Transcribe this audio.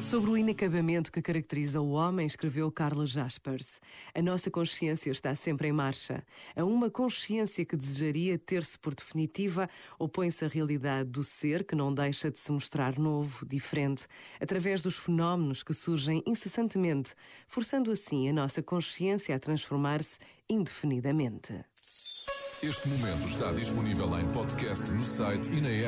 Sobre o inacabamento que caracteriza o homem, escreveu Carla Jaspers. A nossa consciência está sempre em marcha. A uma consciência que desejaria ter-se por definitiva, opõe-se a realidade do ser que não deixa de se mostrar novo, diferente, através dos fenómenos que surgem incessantemente, forçando assim a nossa consciência a transformar-se indefinidamente. Este momento está disponível em podcast no site e na app.